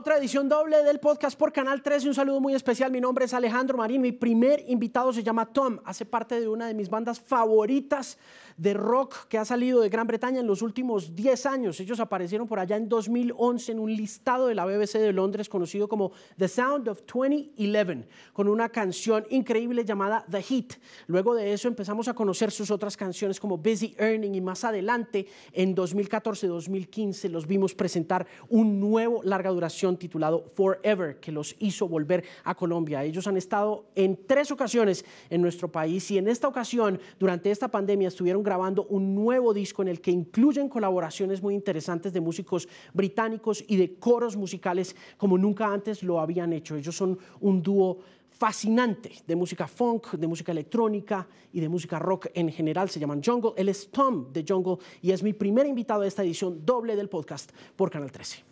Otra edición doble del podcast por Canal 13. Un saludo muy especial. Mi nombre es Alejandro Marín. Mi primer invitado se llama Tom. Hace parte de una de mis bandas favoritas de rock que ha salido de Gran Bretaña en los últimos 10 años. Ellos aparecieron por allá en 2011 en un listado de la BBC de Londres conocido como The Sound of 2011, con una canción increíble llamada The Heat. Luego de eso empezamos a conocer sus otras canciones como Busy Earning y más adelante, en 2014-2015, los vimos presentar un nuevo larga duración titulado Forever, que los hizo volver a Colombia. Ellos han estado en tres ocasiones en nuestro país y en esta ocasión, durante esta pandemia, estuvieron grabando un nuevo disco en el que incluyen colaboraciones muy interesantes de músicos británicos y de coros musicales como nunca antes lo habían hecho. Ellos son un dúo fascinante de música funk, de música electrónica y de música rock en general. Se llaman Jungle. Él es Tom de Jungle y es mi primer invitado de esta edición doble del podcast por Canal 13.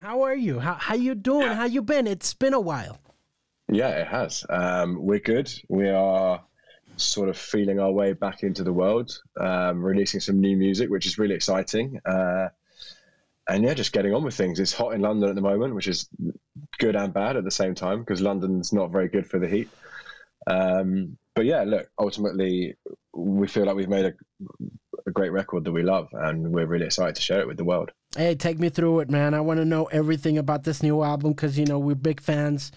How are you? How how you doing? How you been? It's been a while. Yeah, it has. Um, we're good. We are sort of feeling our way back into the world, um, releasing some new music, which is really exciting. Uh, and yeah, just getting on with things. It's hot in London at the moment, which is good and bad at the same time because London's not very good for the heat. Um, but yeah, look, ultimately, we feel like we've made a, a great record that we love, and we're really excited to share it with the world. Hey, take me through it, man. I want to know everything about this new album because you know we're big fans.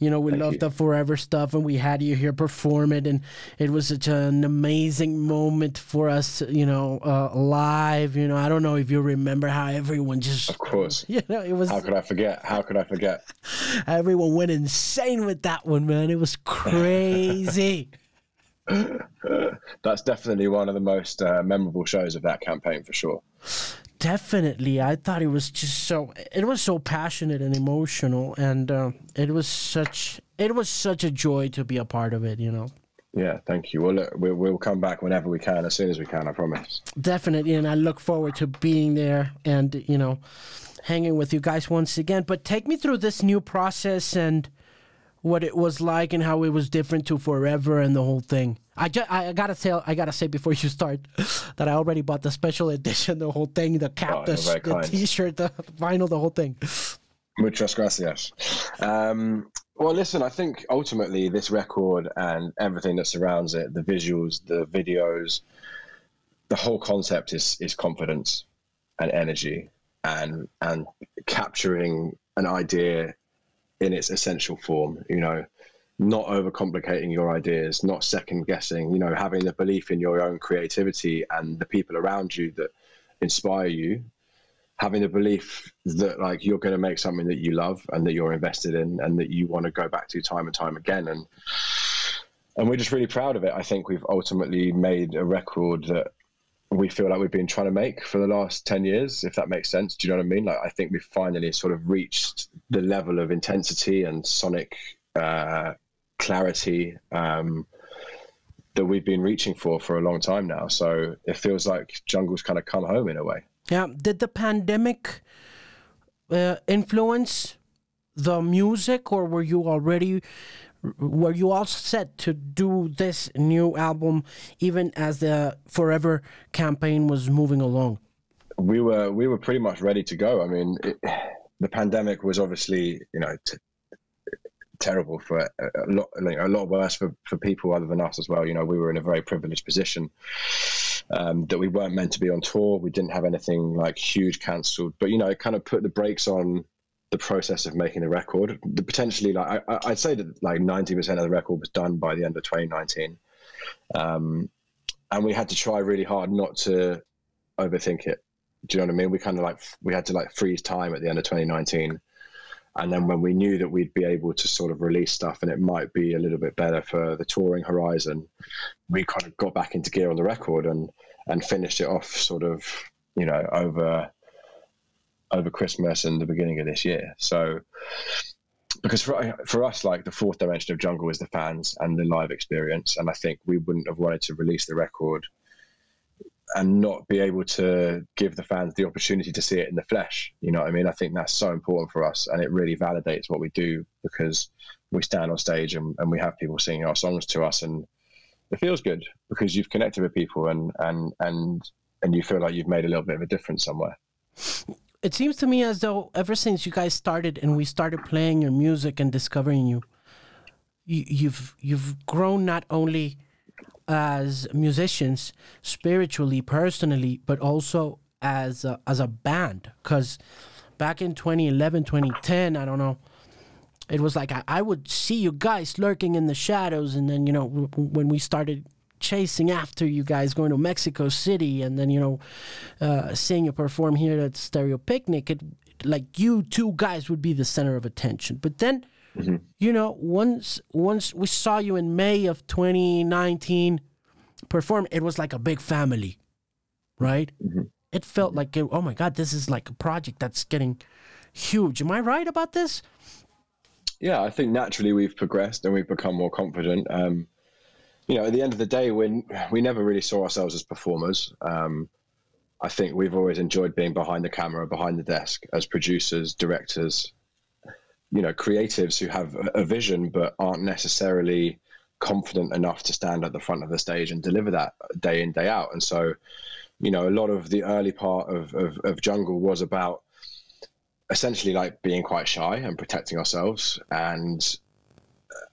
You know we Thank love you. the Forever stuff, and we had you here perform it, and it was such an amazing moment for us. You know, uh, live. You know, I don't know if you remember how everyone just. Of course. You know, it was. How could I forget? How could I forget? everyone went insane with that one, man. It was crazy. That's definitely one of the most uh, memorable shows of that campaign for sure. Definitely, I thought it was just so. It was so passionate and emotional, and uh, it was such. It was such a joy to be a part of it. You know. Yeah, thank you. Well, look, we'll, we'll come back whenever we can, as soon as we can. I promise. Definitely, and I look forward to being there and you know, hanging with you guys once again. But take me through this new process and what it was like and how it was different to Forever and the whole thing. I just I gotta say I gotta say before you start that I already bought the special edition, the whole thing, the cap, oh, the, the T-shirt, the vinyl, the whole thing. Muchas gracias. Um, well, listen, I think ultimately this record and everything that surrounds it, the visuals, the videos, the whole concept is is confidence and energy and and capturing an idea in its essential form. You know, not overcomplicating your ideas, not second guessing. You know, having the belief in your own creativity and the people around you that inspire you. Having the belief that like you're going to make something that you love and that you're invested in and that you want to go back to time and time again and and we're just really proud of it. I think we've ultimately made a record that we feel like we've been trying to make for the last 10 years if that makes sense. Do you know what i mean? Like i think we've finally sort of reached the level of intensity and sonic uh, clarity um, that we've been reaching for for a long time now. So it feels like jungle's kind of come home in a way. Yeah. Did the pandemic uh, influence the music or were you already were you all set to do this new album even as the Forever campaign was moving along? We were we were pretty much ready to go. I mean, it, the pandemic was obviously you know terrible for a, a lot a lot worse for, for people other than us as well. You know, we were in a very privileged position. Um, that we weren't meant to be on tour. We didn't have anything like huge cancelled, but you know, it kind of put the brakes on the process of making the record. The potentially, like I, I'd say that like ninety percent of the record was done by the end of 2019, um, and we had to try really hard not to overthink it. Do you know what I mean? We kind of like we had to like freeze time at the end of 2019, and then when we knew that we'd be able to sort of release stuff and it might be a little bit better for the touring horizon, we kind of got back into gear on the record and and finished it off sort of you know over over Christmas and the beginning of this year. So, because for, for us, like the fourth dimension of Jungle is the fans and the live experience. And I think we wouldn't have wanted to release the record and not be able to give the fans the opportunity to see it in the flesh. You know what I mean? I think that's so important for us and it really validates what we do because we stand on stage and, and we have people singing our songs to us and it feels good because you've connected with people and, and, and, and you feel like you've made a little bit of a difference somewhere. It seems to me as though ever since you guys started and we started playing your music and discovering you, you you've you've grown not only as musicians spiritually, personally, but also as a, as a band. Because back in 2011, 2010, I don't know it was like I, I, would see you guys lurking in the shadows and then you know when we started chasing after you guys going to Mexico City and then you know uh, seeing you perform here at Stereo Picnic. It like you two guys would be the center of attention. But then mm-hmm. you know once once we saw you in May of 2019 perform, it was like a big family, right? Mm-hmm. It felt like oh my god, this is like a project that's getting huge. Am I right about this? Yeah, I think naturally we've progressed and we've become more confident. Um, you know, at the end of the day, when we never really saw ourselves as performers. Um, I think we've always enjoyed being behind the camera, behind the desk, as producers, directors, you know, creatives who have a vision but aren't necessarily confident enough to stand at the front of the stage and deliver that day in day out. And so, you know, a lot of the early part of, of, of Jungle was about essentially like being quite shy and protecting ourselves and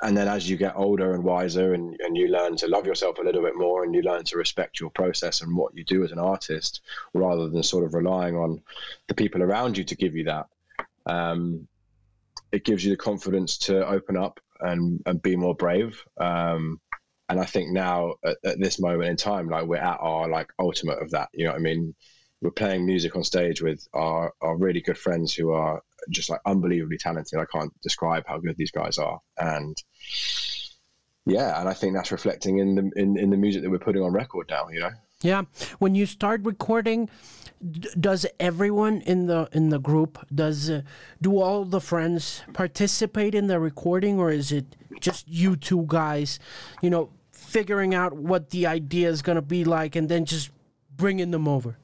and then as you get older and wiser and, and you learn to love yourself a little bit more and you learn to respect your process and what you do as an artist rather than sort of relying on the people around you to give you that um, it gives you the confidence to open up and, and be more brave. Um, and i think now at, at, this moment in time like we're at our like ultimate of that you know what i mean? We're playing music on stage with our, our really good friends who are just like unbelievably talented. I can't describe how good these guys are, and yeah, and I think that's reflecting in the in, in the music that we're putting on record now. You know. Yeah, when you start recording, does everyone in the in the group does uh, do all the friends participate in the recording, or is it just you two guys? You know, figuring out what the idea is going to be like, and then just bringing them over.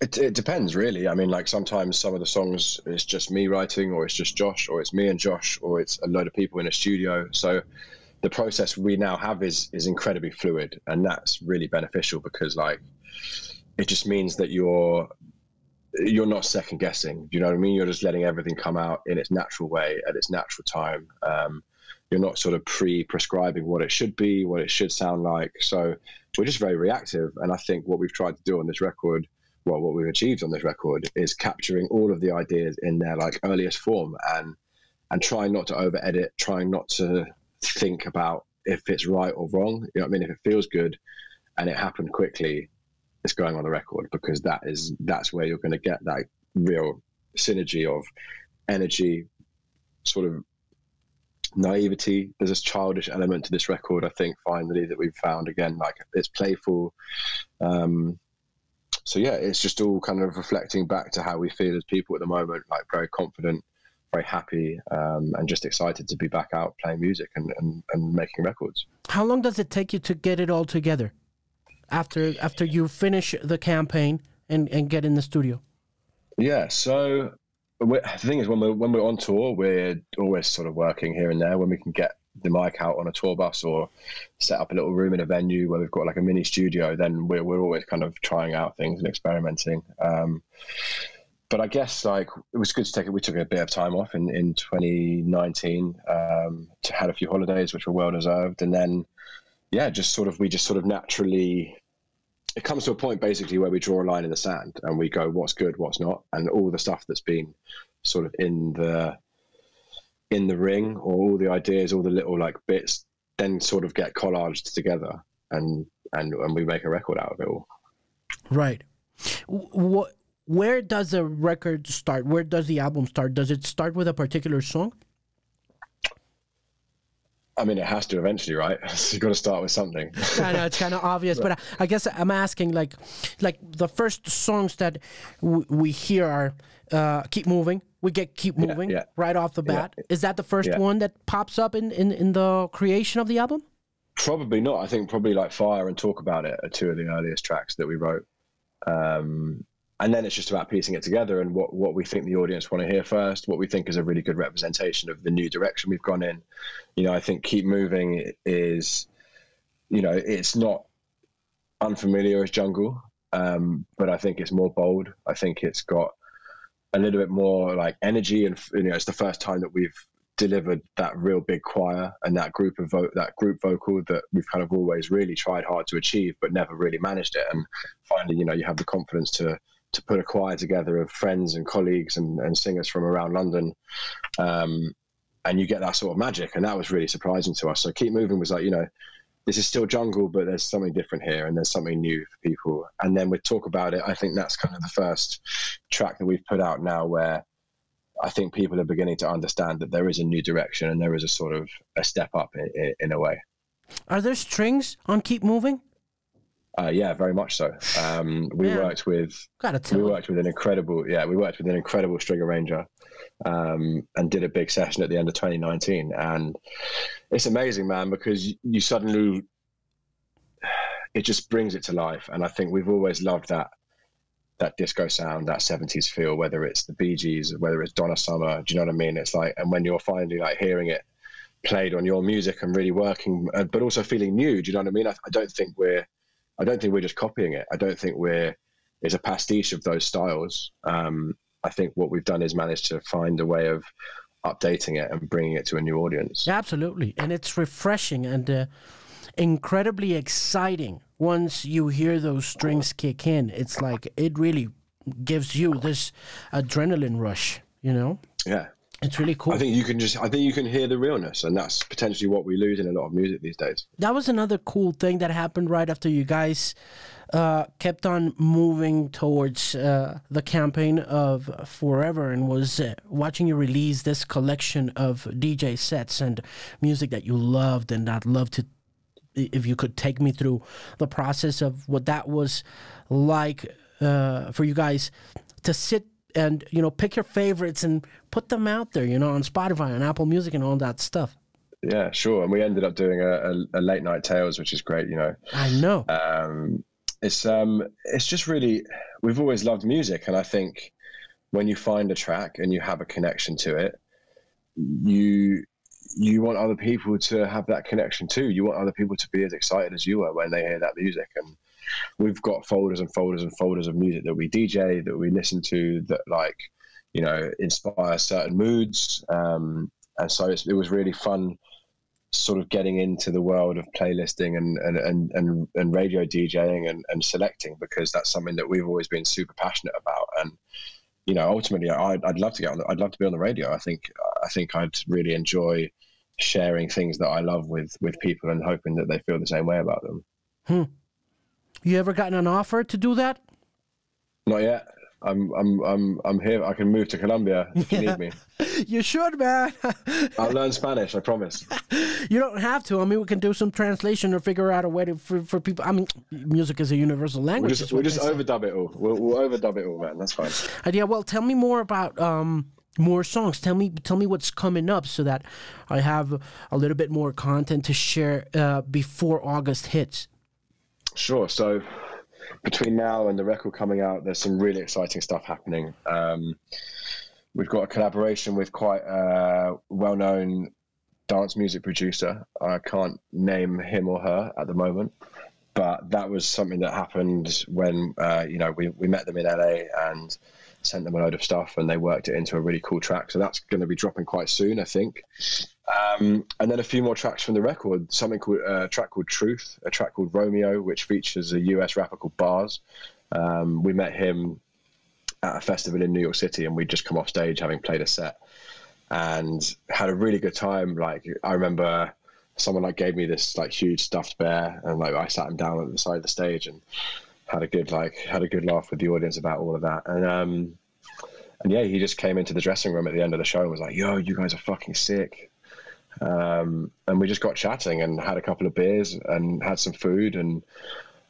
It, it depends, really. I mean, like sometimes some of the songs it's just me writing, or it's just Josh, or it's me and Josh, or it's a load of people in a studio. So the process we now have is is incredibly fluid, and that's really beneficial because like it just means that you're you're not second guessing. You know what I mean? You're just letting everything come out in its natural way at its natural time. Um, you're not sort of pre-prescribing what it should be, what it should sound like. So we're just very reactive, and I think what we've tried to do on this record well, what we've achieved on this record is capturing all of the ideas in their like earliest form and and trying not to over edit, trying not to think about if it's right or wrong. You know what I mean? If it feels good and it happened quickly, it's going on the record because that is that's where you're going to get that real synergy of energy, sort of naivety. There's this childish element to this record, I think, finally that we've found again. Like it's playful. Um, so yeah, it's just all kind of reflecting back to how we feel as people at the moment, like very confident, very happy, um, and just excited to be back out playing music and, and, and making records. How long does it take you to get it all together after after you finish the campaign and, and get in the studio? Yeah, so the thing is when we're when we're on tour, we're always sort of working here and there when we can get the mic out on a tour bus or set up a little room in a venue where we've got like a mini studio, then we're, we're always kind of trying out things and experimenting. Um, but I guess like it was good to take it. We took a bit of time off in, in 2019, um, to had a few holidays, which were well deserved. And then, yeah, just sort of, we just sort of naturally, it comes to a point basically where we draw a line in the sand and we go, what's good, what's not. And all the stuff that's been sort of in the, in the ring or all the ideas, all the little like bits, then sort of get collaged together and and and we make a record out of it all. Right. What? Where does the record start? Where does the album start? Does it start with a particular song? I mean, it has to eventually, right? So You've got to start with something. I know it's kind of obvious, but I guess I'm asking, like, like the first songs that we hear are uh, "Keep Moving," we get keep moving yeah, yeah. right off the bat. Yeah. Is that the first one that pops up in, in, in the creation of the album? Probably not. I think probably like Fire and Talk About It are two of the earliest tracks that we wrote. Um, and then it's just about piecing it together and what, what we think the audience want to hear first, what we think is a really good representation of the new direction we've gone in. You know, I think Keep Moving is, you know, it's not unfamiliar as jungle um, but I think it's more bold. I think it's got a little bit more like energy, and you know, it's the first time that we've delivered that real big choir and that group of vo- that group vocal that we've kind of always really tried hard to achieve, but never really managed it. And finally, you know, you have the confidence to to put a choir together of friends and colleagues and, and singers from around London. Um, and you get that sort of magic. And that was really surprising to us. So Keep Moving was like, you know, this is still jungle, but there's something different here and there's something new for people. And then we talk about it. I think that's kind of the first track that we've put out now where I think people are beginning to understand that there is a new direction and there is a sort of a step up in, in a way. Are there strings on Keep Moving? Uh, yeah, very much so. Um, we yeah. worked with we worked with an incredible yeah we worked with an incredible string arranger um, and did a big session at the end of 2019 and it's amazing man because you suddenly it just brings it to life. And I think we've always loved that that disco sound that 70s feel whether it's the Bee Gees whether it's Donna Summer do you know what I mean? It's like and when you're finally like hearing it played on your music and really working uh, but also feeling new do you know what I mean? I, I don't think we're I don't think we're just copying it. I don't think we're it's a pastiche of those styles. Um, I think what we've done is managed to find a way of updating it and bringing it to a new audience. Absolutely, and it's refreshing and uh, incredibly exciting once you hear those strings kick in. It's like it really gives you this adrenaline rush. You know? Yeah, it's really cool. I think you can just, I think you can hear the realness, and that's potentially what we lose in a lot of music these days. That was another cool thing that happened right after you guys uh, kept on moving towards uh, the campaign of Forever and was uh, watching you release this collection of DJ sets and music that you loved, and I'd love to, if you could take me through the process of what that was like uh, for you guys to sit and you know pick your favorites and put them out there you know on spotify and apple music and all that stuff. Yeah sure. And we ended up doing a, a, a late night tales which is great you know. I know. Um, it's um it's just really we've always loved music. And i think when you find a track and you have a connection to it you you want other people to have that connection too. You want other people to be as excited as you are when they hear that music. And we've got folders and folders and folders of music that we DJ, that we listen to, that like, you know, inspire certain moods. Um, and so it was really fun sort of getting into the world of playlisting and and, and, and, and radio DJing and, and selecting because that's something that we've always been super passionate about. And, you know, ultimately I'd, I'd love to get on the, I'd love to be on the radio. I think, I think I'd really enjoy sharing things that I love with, with people and hoping that they feel the same way about them. Hmm. You ever gotten an offer to do that? Not yet. I'm I'm I'm I'm here. I can move to Colombia if yeah. you need me. You should, man. I'll learn Spanish. I promise. You don't have to. I mean, we can do some translation or figure out a way to for, for people. I mean, music is a universal language. We'll just, we'll just overdub it all. We'll, we'll overdub it all, man. That's fine. Uh, yeah. Well, tell me more about um more songs. Tell me tell me what's coming up so that I have a little bit more content to share uh, before August hits. Sure. So between now and the record coming out, there's some really exciting stuff happening. Um, we've got a collaboration with quite a well-known dance music producer. I can't name him or her at the moment, but that was something that happened when uh, you know we we met them in LA and sent them a load of stuff, and they worked it into a really cool track. So that's going to be dropping quite soon, I think. Um, and then a few more tracks from the record. Something called uh, a track called Truth, a track called Romeo, which features a US rapper called Bas. Um, we met him at a festival in New York City, and we'd just come off stage having played a set and had a really good time. Like I remember someone like gave me this like huge stuffed bear, and like I sat him down at the side of the stage and had a good like had a good laugh with the audience about all of that. And um, and yeah, he just came into the dressing room at the end of the show and was like, "Yo, you guys are fucking sick." Um, and we just got chatting and had a couple of beers and had some food and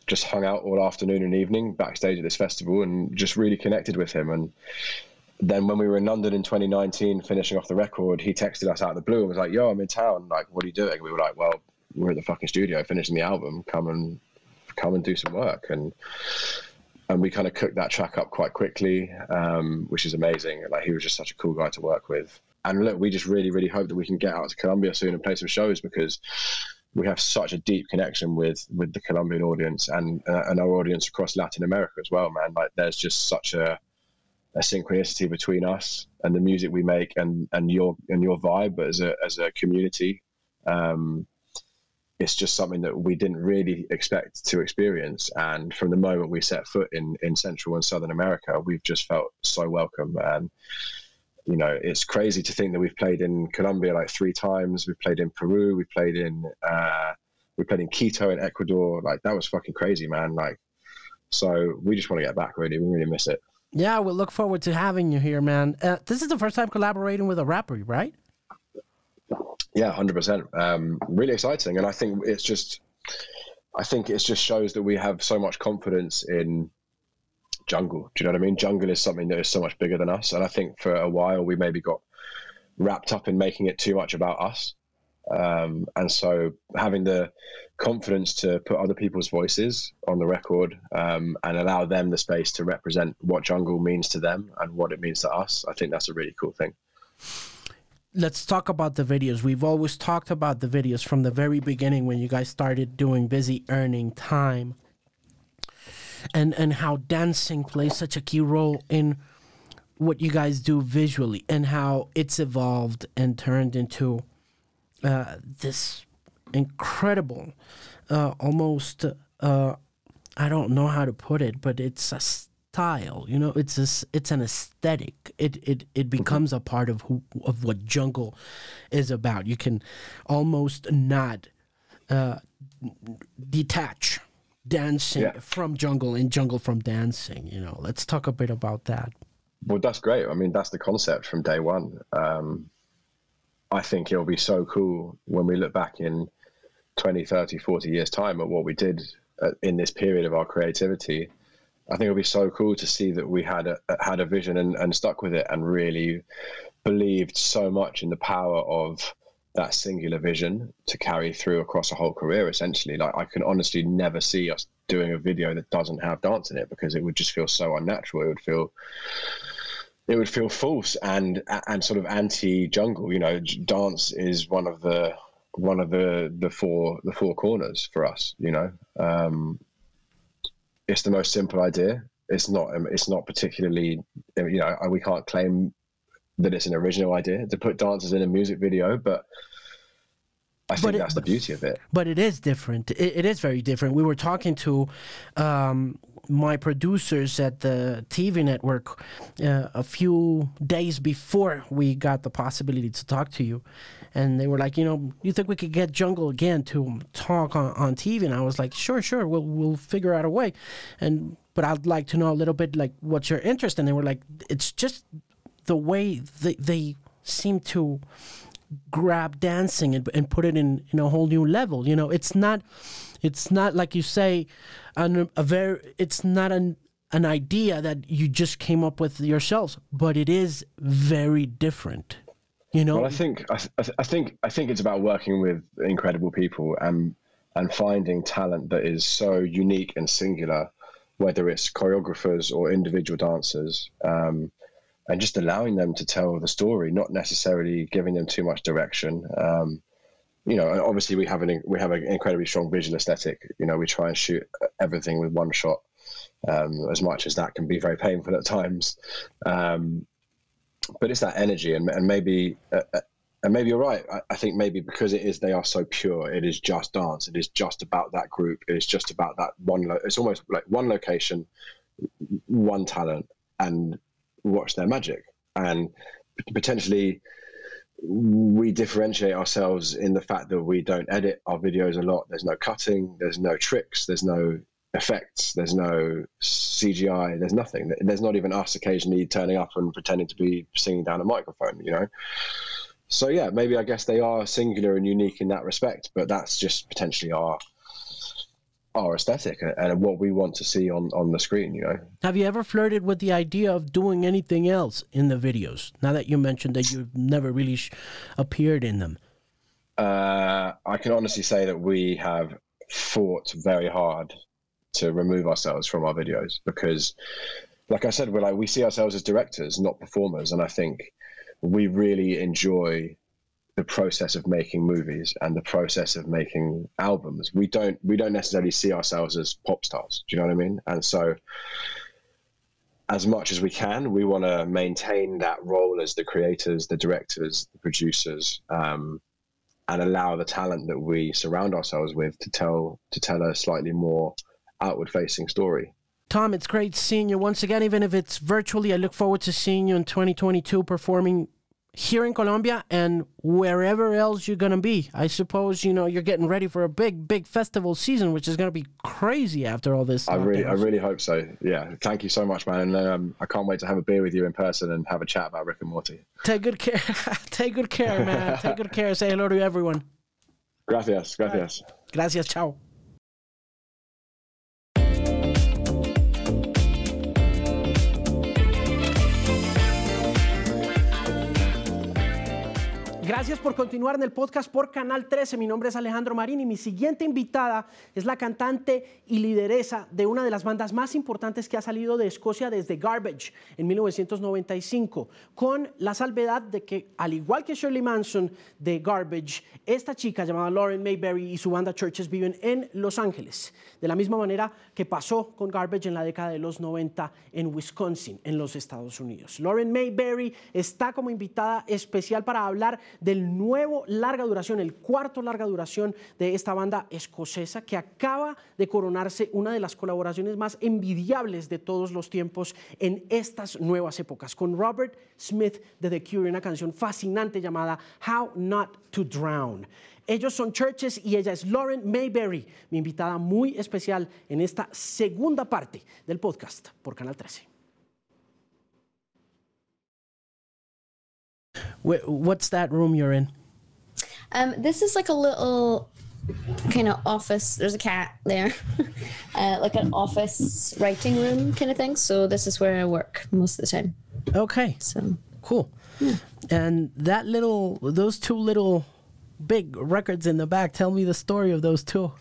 just hung out all afternoon and evening backstage at this festival and just really connected with him. And then when we were in London in 2019, finishing off the record, he texted us out of the blue and was like, "Yo, I'm in town. Like, what are you doing?" We were like, "Well, we're at the fucking studio finishing the album. Come and come and do some work." And and we kind of cooked that track up quite quickly, um, which is amazing. Like he was just such a cool guy to work with. And look, we just really, really hope that we can get out to Colombia soon and play some shows because we have such a deep connection with with the Colombian audience and uh, and our audience across Latin America as well, man. Like there's just such a a synchronicity between us and the music we make and and your and your vibe as a as a community. Um, it's just something that we didn't really expect to experience. And from the moment we set foot in in Central and Southern America, we've just felt so welcome. And you know, it's crazy to think that we've played in Colombia like three times. We've played in Peru. We played in uh, we played in Quito in Ecuador. Like that was fucking crazy, man. Like, so we just want to get back. Really, we really miss it. Yeah, we look forward to having you here, man. Uh, this is the first time collaborating with a rapper, right? Yeah, hundred um, percent. Really exciting, and I think it's just, I think it just shows that we have so much confidence in jungle. Do you know what I mean? Jungle is something that is so much bigger than us, and I think for a while we maybe got wrapped up in making it too much about us. Um, and so having the confidence to put other people's voices on the record um, and allow them the space to represent what jungle means to them and what it means to us, I think that's a really cool thing let's talk about the videos. We've always talked about the videos from the very beginning when you guys started doing busy earning time. And and how dancing plays such a key role in what you guys do visually and how it's evolved and turned into uh, this incredible uh, almost uh, I don't know how to put it, but it's a style. You know, it's a, it's an aesthetic. It it it mm-hmm. becomes a part of who of what jungle is about. You can almost not uh, detach dancing yeah. from jungle and jungle from dancing. You know, let's talk a bit about that. Well, that's great. I mean, that's the concept from day one. Um, I think it'll be so cool when we look back in 20, 30, 40 years' time at what we did uh, in this period of our creativity I think it'll be so cool to see that we had a had a vision and, and stuck with it and really believed so much in the power of that singular vision to carry through across a whole career essentially. Like i can honestly never see us doing a video that doesn't have dance in it because it would just feel so unnatural. It would feel it would feel false and and sort of anti jungle you know. Dance is one of the one of the the four the four corners for us you know. Um, it's the most simple idea. It's not. Um, it's not particularly. You know, we can't claim that it's an original idea to put dancers in a music video, but I think it, that's the beauty of it. But it is different. It, it is very different. We were talking to um, my producers at the TV network uh, a few days before we got the possibility to talk to you, and they were like, you know, you think we could get Jungle again to talk on, on TV? And I was like, sure, sure, we'll we'll figure out a way. And but I'd like to know a little bit like what's your interest? And they were like, it's just the way they they seem to grab dancing and, and put it in in a whole new level. You know, it's not it's not like you say, an, a very it's not an an idea that you just came up with yourselves, but it is very different. You know, well, I think I, I think I think it's about working with incredible people and and finding talent that is so unique and singular, whether it's choreographers or individual dancers, um, and just allowing them to tell the story, not necessarily giving them too much direction. Um, you know, obviously we have an we have an incredibly strong visual aesthetic. You know, we try and shoot everything with one shot, um, as much as that can be very painful at times. Um, but it's that energy, and, and maybe uh, uh, and maybe you're right. I, I, think maybe because it is, they are so pure. It is just dance. It is just about that group. It is just about that one. Lo- it's almost like one location, one talent, and watch their magic. And potentially, we differentiate ourselves in the fact that we don't edit our videos a lot. There's no cutting. There's no tricks. There's no effects. There's no CGI. There's nothing. There's not even us occasionally turning up and pretending to be singing down a microphone. You know. So yeah, maybe I guess they are singular and unique in that respect, but that's just potentially our our aesthetic and what we want to see on on the screen. You know. Have you ever flirted with the idea of doing anything else in the videos? Now that you mentioned that you've never really sh- appeared in them. Uh, I can honestly say that we have fought very hard to remove ourselves from our videos because like I said, we're like we see ourselves as directors, not performers, and I think we really enjoy the process of making movies and the process of making albums. We don't we don't necessarily see ourselves as pop stars. Do you know what I mean? And so as much as we can, we want to maintain that role as the creators, the directors, the producers, um, and allow the talent that we surround ourselves with to tell to tell a slightly more outward facing story. Tom, it's great seeing you once again, even if it's virtually. I look forward to seeing you in 2022 performing here in Colombia and wherever else you're going to be. I suppose, you know, you're getting ready for a big, big festival season, which is going to be crazy after all this. I really, I really hope so. Yeah. Thank you so much, man. And um, I can't wait to have a beer with you in person and have a chat about Rick and Morty. Take good care. Take good care, man. Take good care. Say hello to everyone. Gracias. Gracias. Gracias. Ciao. Gracias por continuar en el podcast por Canal 13. Mi nombre es Alejandro Marín y mi siguiente invitada es la cantante y lideresa de una de las bandas más importantes que ha salido de Escocia desde Garbage en 1995, con la salvedad de que, al igual que Shirley Manson de Garbage, esta chica llamada Lauren Mayberry y su banda Churches viven en Los Ángeles, de la misma manera que pasó con Garbage en la década de los 90 en Wisconsin, en los Estados Unidos. Lauren Mayberry está como invitada especial para hablar del nuevo larga duración, el cuarto larga duración de esta banda escocesa que acaba de coronarse una de las colaboraciones más envidiables de todos los tiempos en estas nuevas épocas, con Robert Smith de The Cure, una canción fascinante llamada How Not to Drown. Ellos son Churches y ella es Lauren Mayberry, mi invitada muy especial en esta segunda parte del podcast por Canal 13. What's that room you're in? Um, this is like a little kind of office. There's a cat there, uh, like an office writing room kind of thing. So this is where I work most of the time. Okay. So cool. Yeah. And that little, those two little big records in the back. Tell me the story of those two.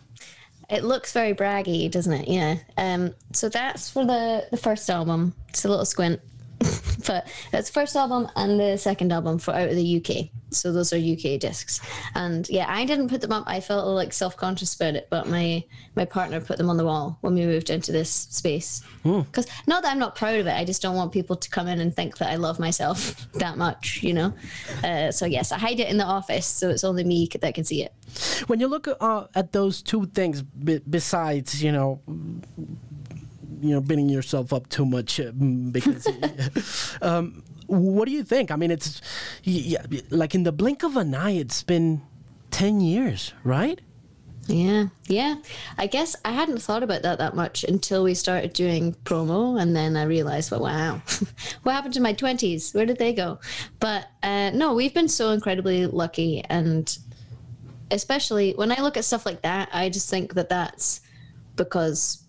It looks very braggy, doesn't it? Yeah. Um. So that's for the the first album. It's a little squint. but that's the first album and the second album for out of the UK. So those are UK discs. And yeah, I didn't put them up. I felt like self conscious about it, but my my partner put them on the wall when we moved into this space. Because mm. not that I'm not proud of it, I just don't want people to come in and think that I love myself that much, you know. Uh, so yes, I hide it in the office, so it's only me that can see it. When you look uh, at those two things, besides you know you know beating yourself up too much uh, mm, because. um, what do you think? I mean, it's yeah, like in the blink of an eye, it's been ten years, right? Yeah, yeah. I guess I hadn't thought about that that much until we started doing promo, and then I realized, well, wow, what happened to my twenties? Where did they go? But uh, no, we've been so incredibly lucky, and especially when I look at stuff like that, I just think that that's because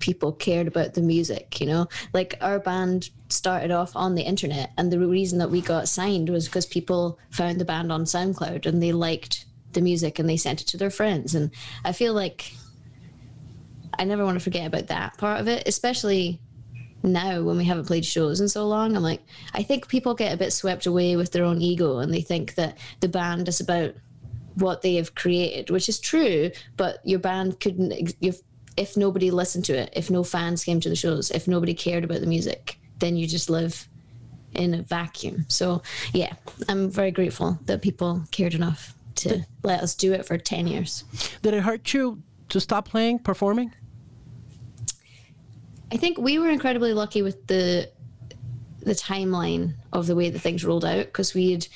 people cared about the music, you know? Like our band started off on the internet and the reason that we got signed was because people found the band on SoundCloud and they liked the music and they sent it to their friends and I feel like I never want to forget about that part of it, especially now when we haven't played shows in so long. I'm like, I think people get a bit swept away with their own ego and they think that the band is about what they have created, which is true, but your band couldn't, your if nobody listened to it, if no fans came to the shows, if nobody cared about the music, then you just live in a vacuum. So yeah, I'm very grateful that people cared enough to let us do it for 10 years. Did it hurt you to stop playing, performing? I think we were incredibly lucky with the the timeline of the way that things rolled out because we had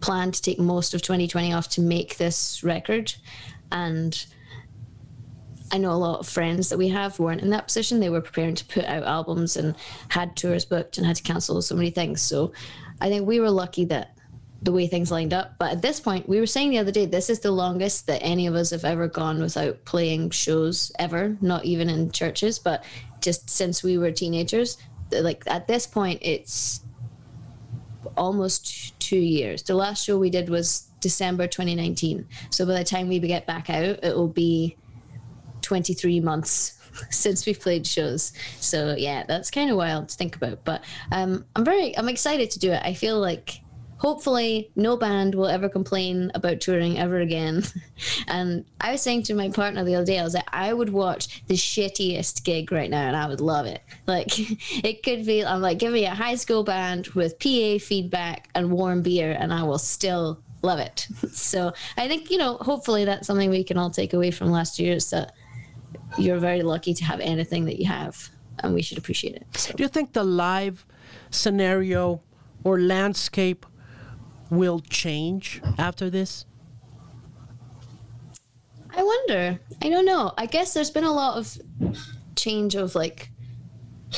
planned to take most of 2020 off to make this record and I know a lot of friends that we have weren't in that position. They were preparing to put out albums and had tours booked and had to cancel so many things. So I think we were lucky that the way things lined up. But at this point, we were saying the other day, this is the longest that any of us have ever gone without playing shows ever, not even in CHVRCHES, but just since we were teenagers. Like at this point, it's almost two years. The last show we did was December 2019. So by the time we get back out, it will be 23 months since we've played shows. So yeah, that's kind of wild to think about. But um, I'm very I'm excited to do it. I feel like hopefully no band will ever complain about touring ever again. And I was saying to my partner the other day, I was like, I would watch the shittiest gig right now and I would love it. Like it could be I'm like, give me a high school band with PA feedback and warm beer and I will still love it. So I think, you know, hopefully that's something we can all take away from last year is that you're very lucky to have anything that you have and we should appreciate it. So. Do you think the live scenario or landscape will change after this? I wonder. I don't know. I guess there's been a lot of change of like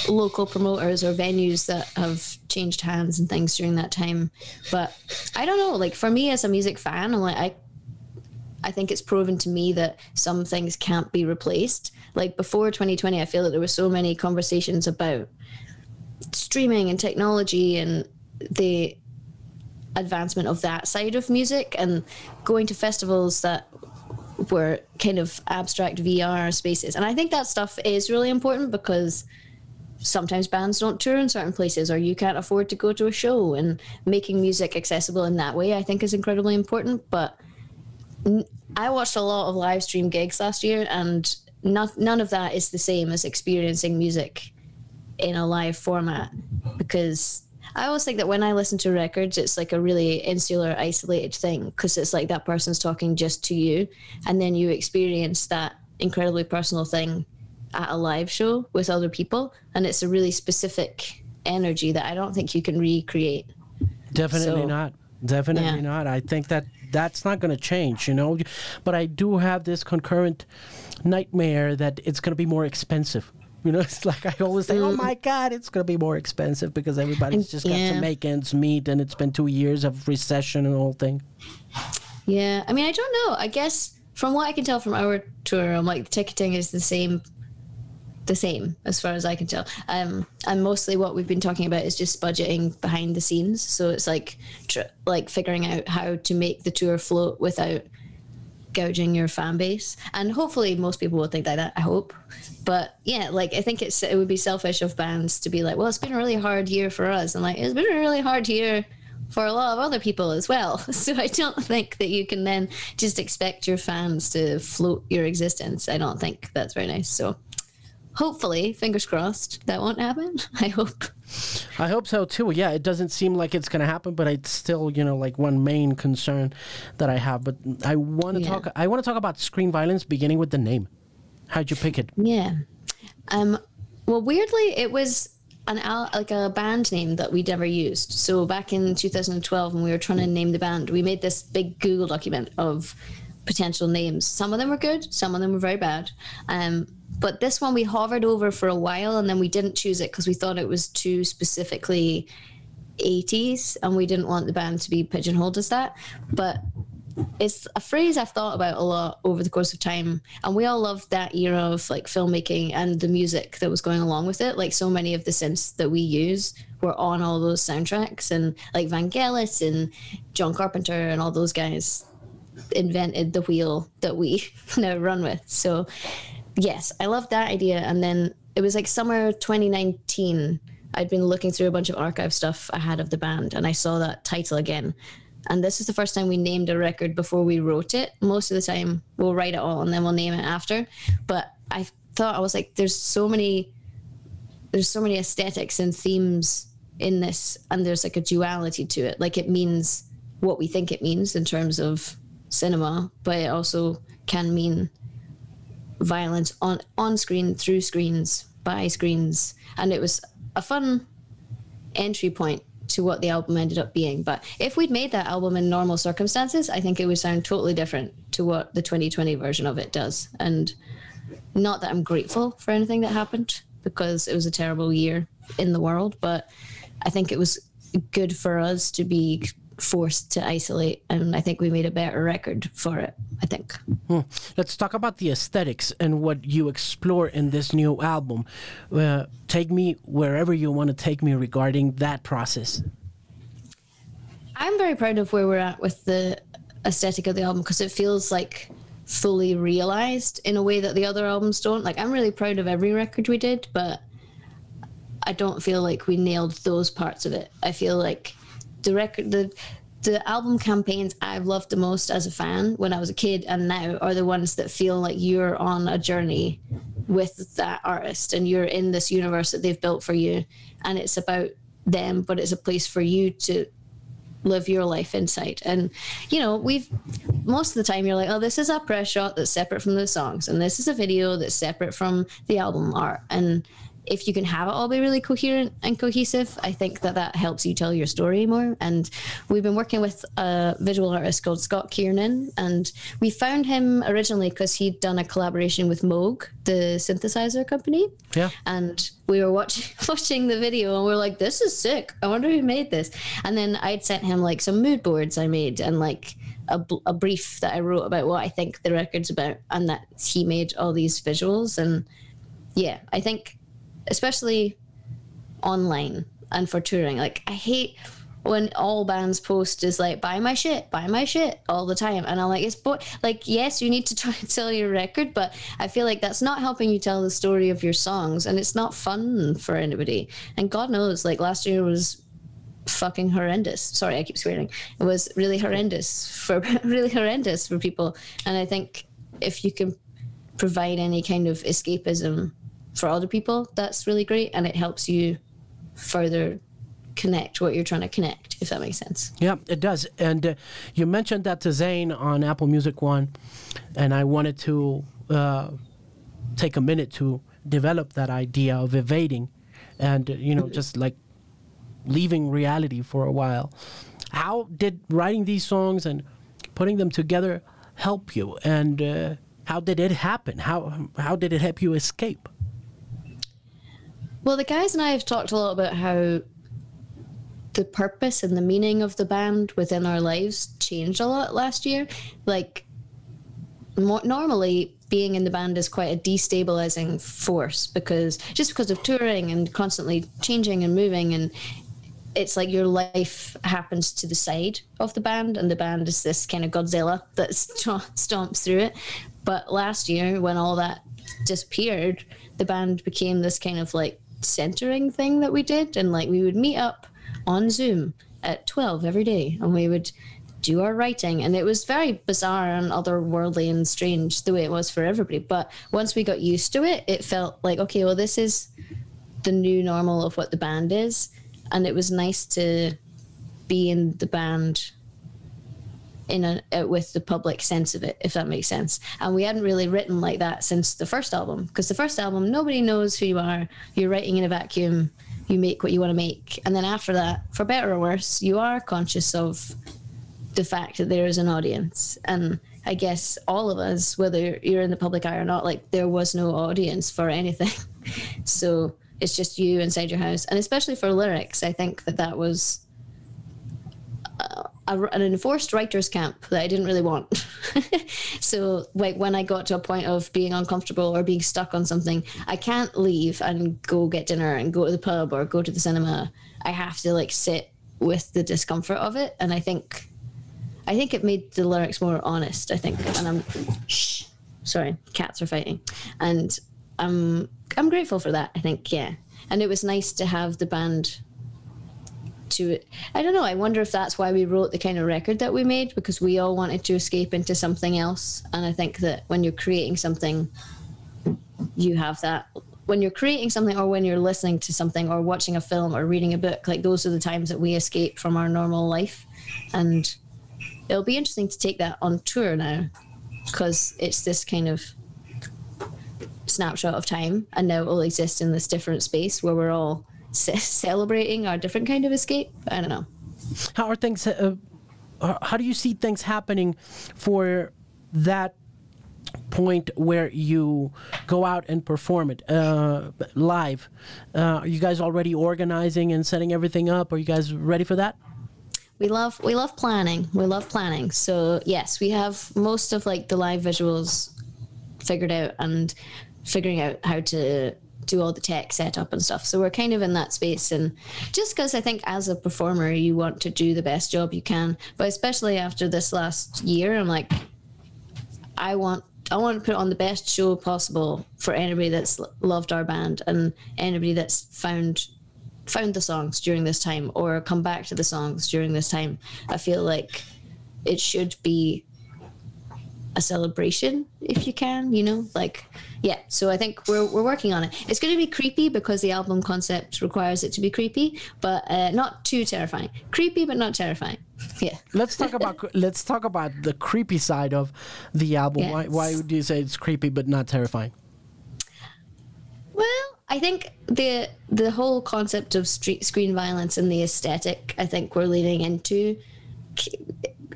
local promoters or venues that have changed hands and things during that time. But I don't know. Like for me as a music fan, I'm like I I think it's proven to me that some things can't be replaced. Like before 2020, I feel that there were so many conversations about streaming and technology and the advancement of that side of music and going to festivals that were kind of abstract VR spaces. And I think that stuff is really important because sometimes bands don't tour in certain places or you can't afford to go to a show and making music accessible in that way I think is incredibly important but I watched a lot of live stream gigs last year and not, none of that is the same as experiencing music in a live format because I always think that when I listen to records, it's like a really insular, isolated thing because it's like that person's talking just to you, and then you experience that incredibly personal thing at a live show with other people, and it's a really specific energy that I don't think you can recreate. Definitely So- not. Definitely Yeah. not. I think that that's not going to change, you know. But I do have this concurrent nightmare that it's going to be more expensive. You know, it's like I always say, "Oh my God, it's going to be more expensive because everybody's just got to make ends meet, and it's been two years of recession and whole thing." Yeah, I mean, I don't know. I guess from what I can tell from our tour, I'm like the ticketing is the same, the same as far as I can tell. Um, and mostly what we've been talking about is just budgeting behind the scenes. So it's like, tr- like figuring out how to make the tour float without gouging your fan base. And hopefully, most people will think like that. I hope. But yeah, like I think it's it would be selfish of bands to be like, well, it's been a really hard year for us, and like it's been a really hard year for a lot of other people as well. So I don't think that you can then just expect your fans to float your existence. I don't think that's very nice. So hopefully, fingers crossed, that won't happen. I hope. I hope so too. Yeah, it doesn't seem like it's going to happen, but it's still, you know, like one main concern that I have. But I want to Yeah. talk. I want to talk about screen violence, beginning with the name. How'd you pick it? Yeah. Um. Well, weirdly, it was an al- like a band name that we'd never used. So back in 2012, when we were trying to name the band, we made this big Google document of potential names. Some of them were good, some of them were very bad. Um. But this one we hovered over for a while, and then we didn't choose it because we thought it was too specifically 80s, and we didn't want the band to be pigeonholed as that. But it's a phrase I've thought about a lot over the course of time. And we all loved that era of like filmmaking and the music that was going along with it. Like so many of the synths that we use were on all those soundtracks and like Vangelis and John Carpenter and all those guys invented the wheel that we now run with. So yes, I loved that idea. And then it was like summer 2019. I'd been looking through a bunch of archive stuff I had of the band and I saw that title again. And this is the first time we named a record before we wrote it. Most of the time we'll write it all and then we'll name it after. But I thought I was like, there's so many there's so many aesthetics and themes in this and there's like a duality to it. Like it means what we think it means in terms of cinema, but it also can mean violence on on screen, through screens, by screens. And it was a fun entry point to what the album ended up being. But if we'd made that album in normal circumstances, I think it would sound totally different to what the 2020 version of it does. And not that I'm grateful for anything that happened because it was a terrible year in the world, but I think it was good for us to be forced to isolate and I think we made a better record for it, I think. Let's talk about the aesthetics and what you explore in this new album. Uh, take me wherever you want to take me regarding that process. I'm very proud of where we're at with the aesthetic of the album because it feels like fully realized in a way that the other albums don't. Like I'm really proud of every record we did, but I don't feel like we nailed those parts of it. I feel like the record the the album campaigns I've loved the most as a fan when I was a kid and now are the ones that feel like you're on a journey with that artist and you're in this universe that they've built for you. And it's about them but it's a place for you to live your life inside and you know we've most of the time you're like oh this is a press shot that's separate from the songs. And this is a video that's separate from the album art. And if you can have it all be really coherent and cohesive, I think that that helps you tell your story more. And we've been working with a visual artist called Scott Kiernan, and we found him originally because he'd done a collaboration with Moog, the synthesizer company. Yeah. And we were watching watching the video, and we are like, "This is sick. I wonder who made this." And then I'd sent him like some mood boards I made and like. A, a brief that I wrote about what I think the record's about, and that he made all these visuals. And yeah, I think especially online and for touring. Like I hate when all bands post is like buy my shit, buy my shit all the time, and I'm like it's bo- like yes, you need to try and sell your record, but I feel like that's not helping you tell the story of your songs, and it's not fun for anybody. And God knows, like last year was fucking horrendous. Sorry, I keep swearing. It was really horrendous for really horrendous for people, and I think if you can provide any kind of escapism for other people, that's really great, and it helps you further connect what you're trying to connect, if that makes sense. Yeah, it does. And uh, you mentioned that to Zane on Apple Music One, and I wanted to uh, take a minute to develop that idea of evading and, uh, you know, just like leaving reality for a while. How did writing these songs and putting them together help you? And uh, how did it happen? How, how did it help you escape? Well, the guys and I have talked a lot about how the purpose and the meaning of the band within our lives changed a lot last year. Like, more, normally, being in the band is quite a destabilizing force because just because of touring and constantly changing and moving and it's like your life happens to the side of the band and the band is this kind of godzilla that stomps through it but last year when all that disappeared the band became this kind of like centering thing that we did. And like we would meet up on Zoom at 12 every day and we would do our writing. And it was very bizarre and otherworldly and strange the way it was for everybody. But once we got used to it, it felt like, okay, well, this is the new normal of what the band is. And it was nice to be in the band in a uh, with the public sense of it, if that makes sense. And we hadn't really written like that since the first album, because the first album nobody knows who you are. You're writing in a vacuum. You make what you want to make, and then after that, for better or worse, you are conscious of the fact that there is an audience. And I guess all of us, whether you're in the public eye or not, like there was no audience for anything. so it's just you inside your house, and especially for lyrics, I think that that was. A, an enforced writers camp that I didn't really want. so like when I got to a point of being uncomfortable or being stuck on something, I can't leave and go get dinner and go to the pub or go to the cinema. I have to like sit with the discomfort of it, and I think, I think it made the lyrics more honest. I think, and I'm, shh, sorry, cats are fighting, and I'm I'm grateful for that. I think yeah, and it was nice to have the band to it. I don't know. I wonder if that's why we wrote the kind of record that we made because we all wanted to escape into something else. And I think that when you're creating something, you have that. When you're creating something, or when you're listening to something, or watching a film, or reading a book, like those are the times that we escape from our normal life. And it'll be interesting to take that on tour now because it's this kind of snapshot of time and now it will exist in this different space where we're all celebrating our different kind of escape. I don't know. How are things? Uh, how do you see things happening for that point where you go out and perform it uh, live? Uh, are you guys already organizing and setting everything up? Are you guys ready for that? We love we love planning. We love planning. So yes, we have most of like the live visuals figured out and figuring out how to do all the tech setup and stuff. So we're kind of in that space. And just because I think as a performer, you want to do the best job you can. But especially after this last year, I'm like, I want. I want to put on the best show possible for anybody that's loved our band and anybody that's found found the songs during this time or come back to the songs during this time. I feel like it should be a celebration if you can, you know, like yeah. So I think we're we're working on it. It's going to be creepy because the album concept requires it to be creepy, but uh, not too terrifying. Creepy but not terrifying. Yeah. Let's talk about let's talk about the creepy side of the album. Yes. Why why would you say it's creepy but not terrifying? Well, I think the the whole concept of street screen violence and the aesthetic, I think we're leaning into.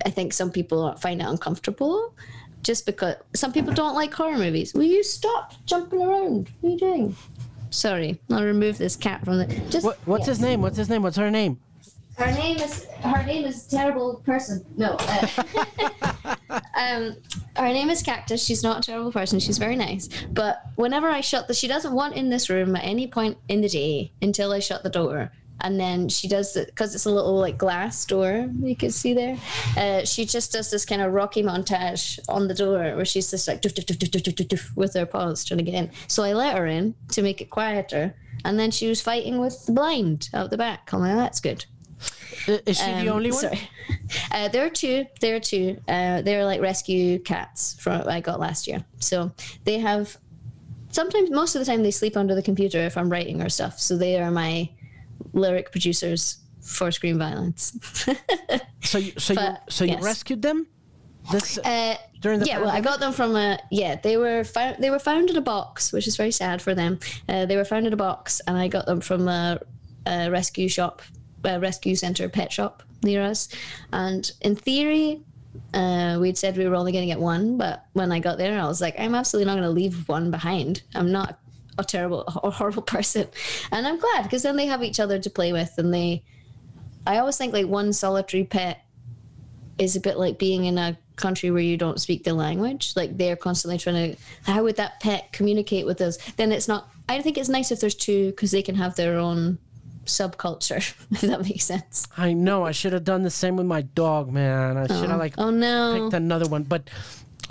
I think some people find it uncomfortable, just because some people don't like horror movies. Will you stop jumping around? What are you doing? Sorry, I'll remove this cat from the. Just What, what's his name? What's his name? What's her name? Her name is her name is terrible person. No. Uh, um, her name is Cactus. She's not a terrible person. She's very nice. But whenever I shut the, she doesn't want in this room at any point in the day until I shut the door. And then she does it because it's a little like glass door you can see there. Uh, she just does this kind of rocky montage on the door where she's just like doof, doof, doof, doof, doof, doof, doof, with her paws trying to get in. So I let her in to make it quieter. And then she was fighting with the blind out the back. I'm like, that's good. Is she the Um, only one? Sorry. Uh, there are two. There are two. Uh, they're like rescue cats from I got last year. So they have. Sometimes, most of the time, they sleep under the computer if I'm writing or stuff. So they are my lyric producers for Screen Violence. So you so you but, so you yes. rescued them? This Uh, during the yeah, well, I got them from a yeah. They were found they were found in a box, which is very sad for them. Uh, they were found in a box, and I got them from a, a rescue shop, a rescue center pet shop near us. And in theory, uh, we'd said we were only going to get one, but when I got there, I was like, I'm absolutely not going to leave one behind. I'm not a terrible or horrible person, and I'm glad because then they have each other to play with, and they. I always think like one solitary pet is a bit like being in a country where you don't speak the language. Like they're constantly trying to, how would that pet communicate with us? Then it's not, I think it's nice if there's two because they can have their own subculture, if that makes sense. I know I should have done the same with my dog, man. I should have oh. like Oh no. picked another one, but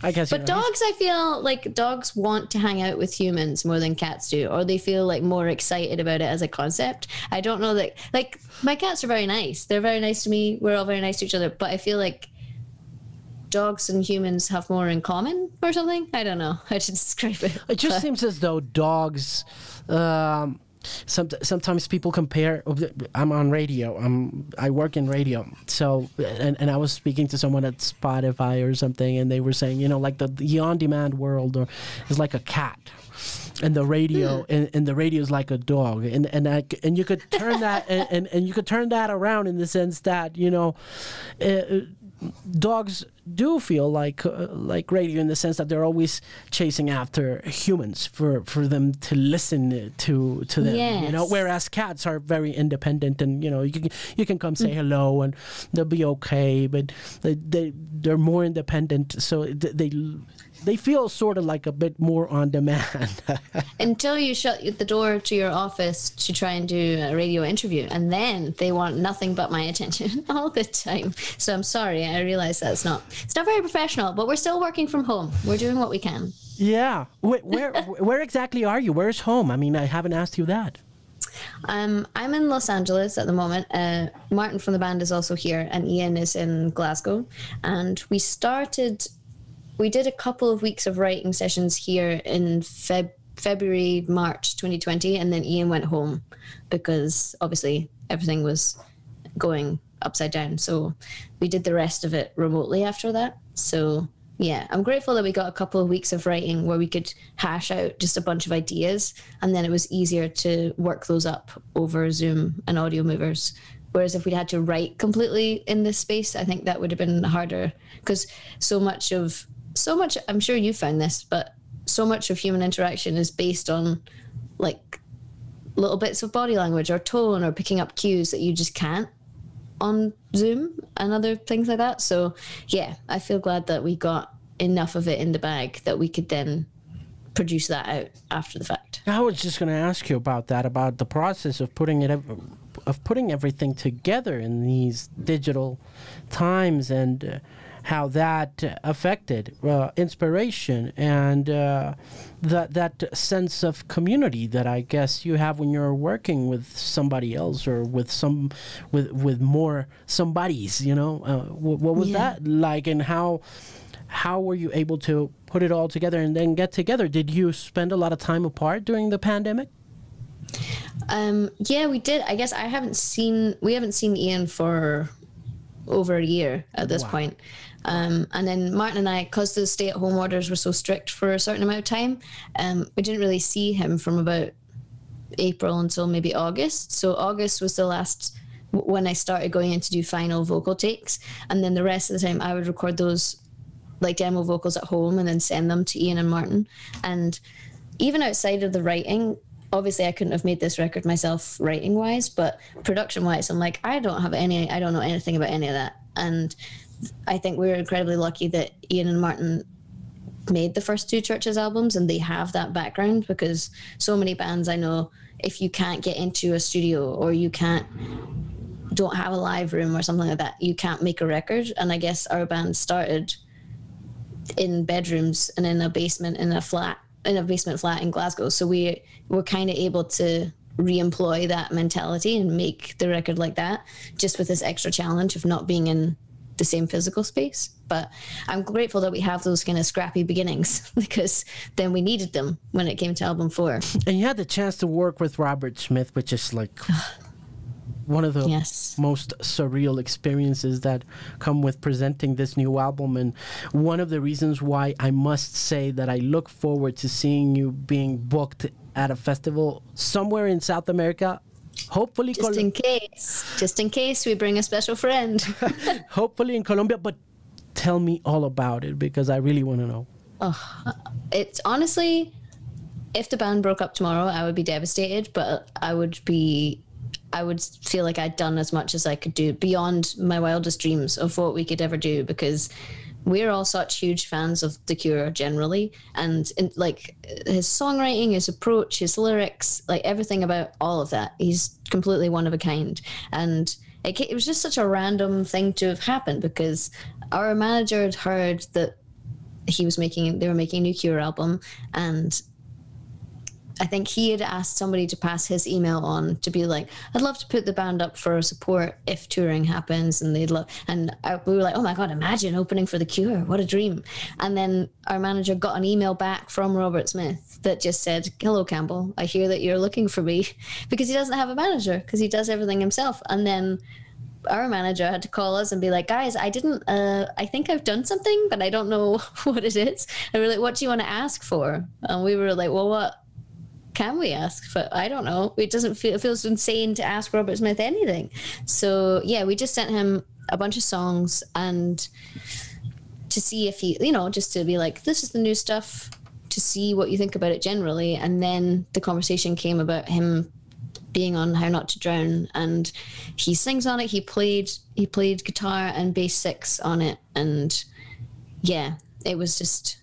I guess. But he's- dogs, I feel like dogs want to hang out with humans more than cats do, or they feel like more excited about it as a concept. I don't know that, like, my cats are very nice. They're very nice to me. We're all very nice to each other. But I feel like dogs and humans have more in common or something. I don't know how to describe it. It just But- seems as though dogs. Um, some, sometimes people compare. Oh, I'm on radio. I'm I work in radio. So and, and I was speaking to someone at Spotify or something, and they were saying, you know, like the, the on-demand world or is like a cat. And the radio, mm. and, and the radio is like a dog, and and I, and you could turn that, and, and, and you could turn that around in the sense that you know, uh, dogs do feel like uh, like radio in the sense that they're always chasing after humans for for them to listen to to them you know? Whereas cats are very independent and you know you can you can come say hello and they'll be okay but they, they they're more independent so th- they they feel sort of like a bit more on demand. Until you shut the door to your office to try and do a radio interview and then they want nothing but my attention all the time. So i'm sorry i realize that's not it's not very professional but we're still working from home. We're doing what we can. Yeah. Where, where where exactly are you? Where's home? I mean i haven't asked you that. Um, i'm in los angeles at the moment. Uh, martin from the band is also here and ian is in glasgow. And we started we did a couple of weeks of writing sessions here in Feb- February, March 2020, and then Ian went home because obviously everything was going upside down. So we did the rest of it remotely after that. So yeah, I'm grateful that we got a couple of weeks of writing where we could hash out just a bunch of ideas, and then it was easier to work those up over Zoom and Audiomovers. Whereas if we'd had to write completely in this space, I think that would have been harder because so much of so much i'm sure you found this but so much of human interaction is based on like little bits of body language or tone or picking up cues that you just can't on zoom and other things like that. So yeah i feel glad that we got enough of it in the bag that we could then produce that out after the fact. I was just going to ask you about that, about the process of putting it, of putting everything together in these digital times, and uh, how that affected uh, inspiration and uh, that that sense of community that I guess you have when you're working with somebody else or with some with with more somebodies. You know, uh, what, what was yeah. that like, and how how were you able to put it all together and then get together? Did you spend a lot of time apart during the pandemic? Um, yeah, we did. I guess I haven't seen we haven't seen Ian for over a year at this wow. point. Um, and then Martin and I, because the stay at home orders were so strict for a certain amount of time, um, we didn't really see him from about April until maybe August. So August was the last when I started going in to do final vocal takes. And then the rest of the time, I would record those like demo vocals at home and then send them to Ian and Martin. And even outside of the writing, obviously I couldn't have made this record myself writing wise, but production wise, I'm like, I don't have any, I don't know anything about any of that. And I think we are incredibly lucky that Ian and Martin made the first two CHVRCHES albums and they have that background because so many bands I know, if you can't get into a studio or you can't, don't have a live room or something like that, you can't make a record. And I guess our band started in bedrooms and in a basement in a flat in a basement flat in Glasgow. So we were kind of able to re-employ that mentality and make the record like that, just with this extra challenge of not being in the same physical space. But I'm grateful that we have those kind of scrappy beginnings because then we needed them when it came to album four. And you had the chance to work with Robert Smith, which is like one of the yes. most surreal experiences that come with presenting this new album and one of the reasons why I must say that I look forward to seeing you being booked at a festival somewhere in South America hopefully just Col- in case. Just in case we bring a special friend. Hopefully in Colombia but tell me all about it because I really want to know. Oh, it's honestly if the band broke up tomorrow I would be devastated but I would be I would feel like I'd done as much as I could do beyond my wildest dreams of what we could ever do because we're all such huge fans of The Cure generally. And like his songwriting, his approach, his lyrics, like everything about all of that, he's completely one of a kind. And it, it was just such a random thing to have happened because our manager had heard that he was making they were making a new cure album and I think he had asked somebody to pass his email on to be like, I'd love to put the band up for support if touring happens, and they'd love. And I, we were like, oh my god, imagine opening for the Cure, what a dream! And then our manager got an email back from Robert Smith that just said, "Hello, Campbell, I hear that you're looking for me," because he doesn't have a manager because he does everything himself. And then our manager had to call us and be like, guys, I didn't, uh, I think I've done something, but I don't know what it is. And we're like, what do you want to ask for? And we were like, well, what, can we ask? But I don't know. It doesn't feel it feels insane to ask Robert Smith anything. So yeah, we just sent him a bunch of songs and to see if he, you know, just to be like, this is the new stuff. To see what you think about it generally, and then the conversation came about him being on How Not to Drown, and he sings on it. He played he played guitar and bass six on it, and yeah, it was just.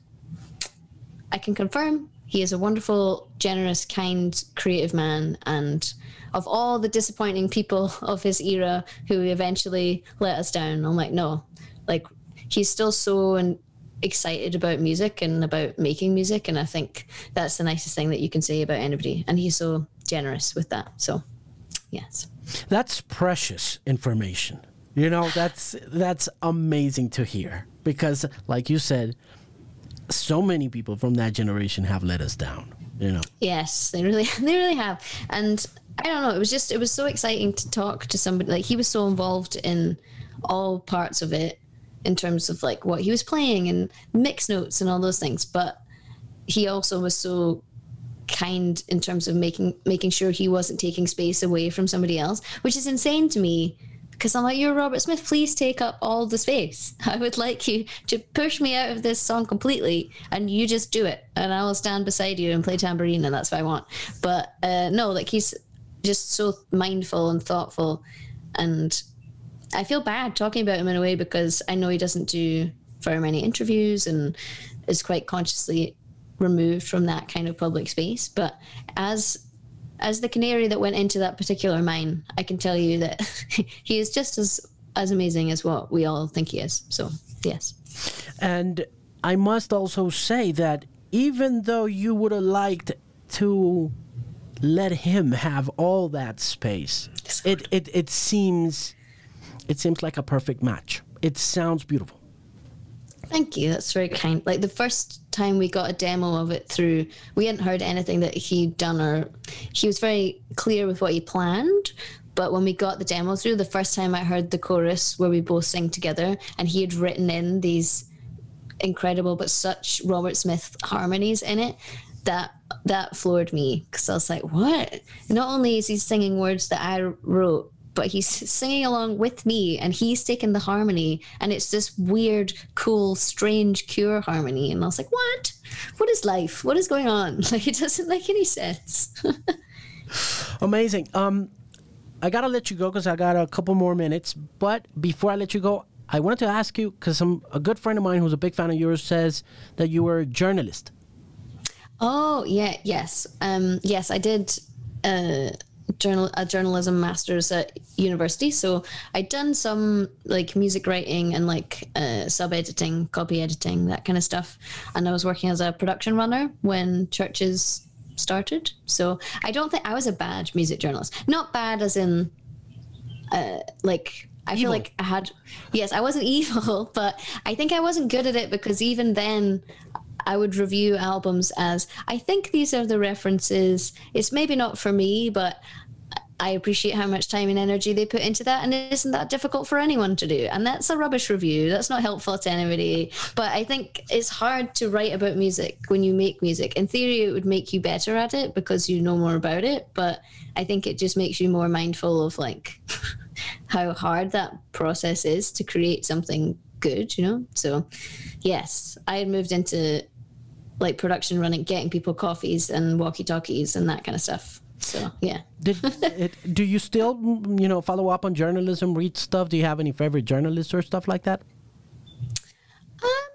I can confirm he is a wonderful, generous, kind, creative man. And of all the disappointing people of his era who eventually let us down, I'm like, no, like he's still so excited about music and about making music. And I think that's the nicest thing that you can say about anybody. And he's so generous with that. So, yes. That's precious information. You know, that's that's amazing to hear because like you said, so many people from that generation have let us down. You know. Yes, they really they really have. And I don't know, it was just it was so exciting to talk to somebody like he was so involved in all parts of it in terms of like what he was playing and mix notes and all those things, but he also was so kind in terms of making making sure he wasn't taking space away from somebody else, which is insane to me because I'm like, you're Robert Smith, please take up all the space. I would like you to push me out of this song completely and you just do it. And I will stand beside you and play tambourine and that's what I want. But uh, no, like he's just so mindful and thoughtful. And I feel bad talking about him in a way because I know he doesn't do very many interviews and is quite consciously removed from that kind of public space. But as as the canary that went into that particular mine, I can tell you that he is just as as amazing as what we all think he is. So yes. And I must also say that even though you would have liked to let him have all that space, it, it, it seems it seems like a perfect match. It sounds beautiful. Thank you. That's very kind. Like the first time we got a demo of it through, we hadn't heard anything that he'd done, or he was very clear with what he planned. But when we got the demo through, the first time I heard the chorus where we both sing together, and he had written in these incredible but such Robert Smith harmonies in it, that that floored me because I was like, what? Not only is he singing words that I wrote, but he's singing along with me and he's taking the harmony and it's this weird cool strange cure harmony. And i was like what? What is life? What is going on? Like it doesn't make any sense. Amazing. Um i gotta let you go because i got a couple more minutes but before i let you go i wanted to ask you because a good friend of mine who's a big fan of yours says that you were a journalist. Oh yeah yes. Um yes i did uh journal a journalism master's at university. So i'd done some like music writing and like uh, sub editing copy editing that kind of stuff. And i was working as a production runner when CHVRCHES started. So i don't think i was a bad music journalist. Not bad as in uh, like I evil. feel like I had, yes, I wasn't evil, but I think I wasn't good at it because even then I would review albums as I think these are the references. It's maybe not for me, but I appreciate how much time and energy they put into that, and it isn't that difficult for anyone to do. And that's a rubbish review. That's not helpful to anybody. But I think it's hard to write about music when you make music. In theory, it would make you better at it because you know more about it. But I think it just makes you more mindful of like how hard that process is to create something good. You know. So, yes, I had moved into like production running, getting people coffees and walkie talkies and that kind of stuff so yeah. Did it, do you still you know follow up on journalism, read stuff? Do you have any favorite journalists or stuff like that? Um,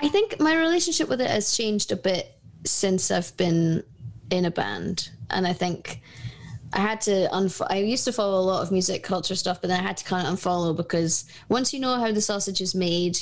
I think my relationship with it has changed a bit since I've been in a band, and I think. I had to unfo- I used to follow a lot of music culture stuff, but then I had to kind of unfollow because once you know how the sausage is made,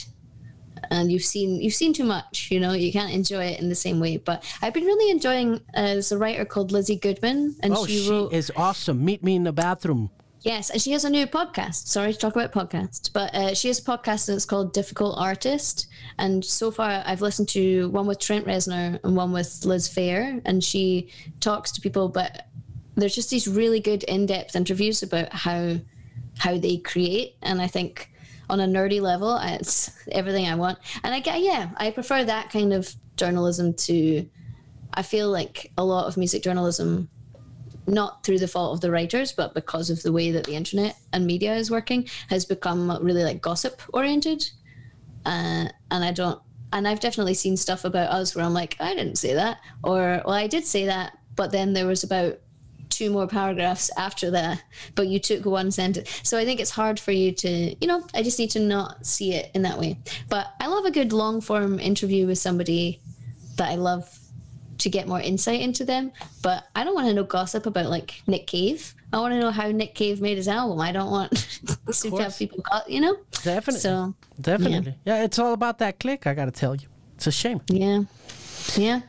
and you've seen you've seen too much you know you can't enjoy it in the same way. But i've been really enjoying uh, there's a writer called lizzy goodman and oh, she, she wrote, is awesome. Meet me in the bathroom. Yes and she has a new podcast. Sorry to talk about podcast but uh, she has a podcast that's called difficult artist. And so far i've listened to one with trent reznor and one with liz phair and she talks to people but there's just these really good in-depth interviews about how how they create. And i think on a nerdy level. It's everything I want. And I get, yeah, I prefer that kind of journalism to, I feel like a lot of music journalism, not through the fault of the writers, but because of the way that the internet and media is working, has become really like gossip oriented. Uh, and I don't, and I've definitely seen stuff about us where I'm like, I didn't say that. Or, well, I did say that, but then there was about two more paragraphs after that, but you took one sentence. So I think it's hard for you to, you know, I just need to not see it in that way. But I love a good long form interview with somebody that I love to get more insight into them. But I don't want to know gossip about like Nick Cave. I want to know how Nick Cave made his album. I don't want to have people, you know? Definitely. So, Definitely. Yeah. yeah, it's all about that click, I got to tell you. It's a shame. Yeah. Yeah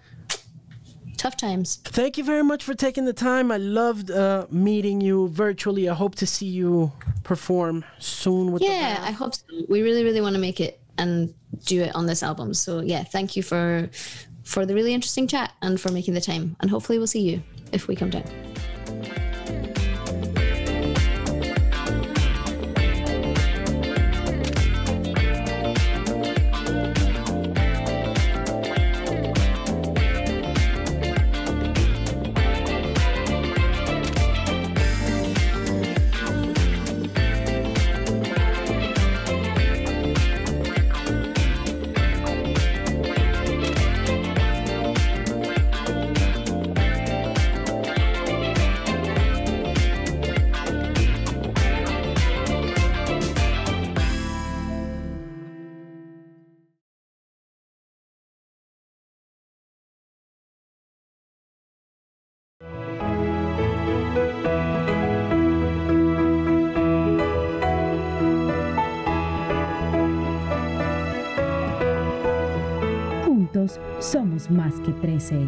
tough times. Thank you very much for taking the time. I loved uh, meeting you virtually. I hope to see you perform soon with yeah, I hope so. We really, really want to make it and do it on this album. So yeah, thank you for for the really interesting chat and for making the time. And hopefully we'll see you if we come down. Somos más que 13.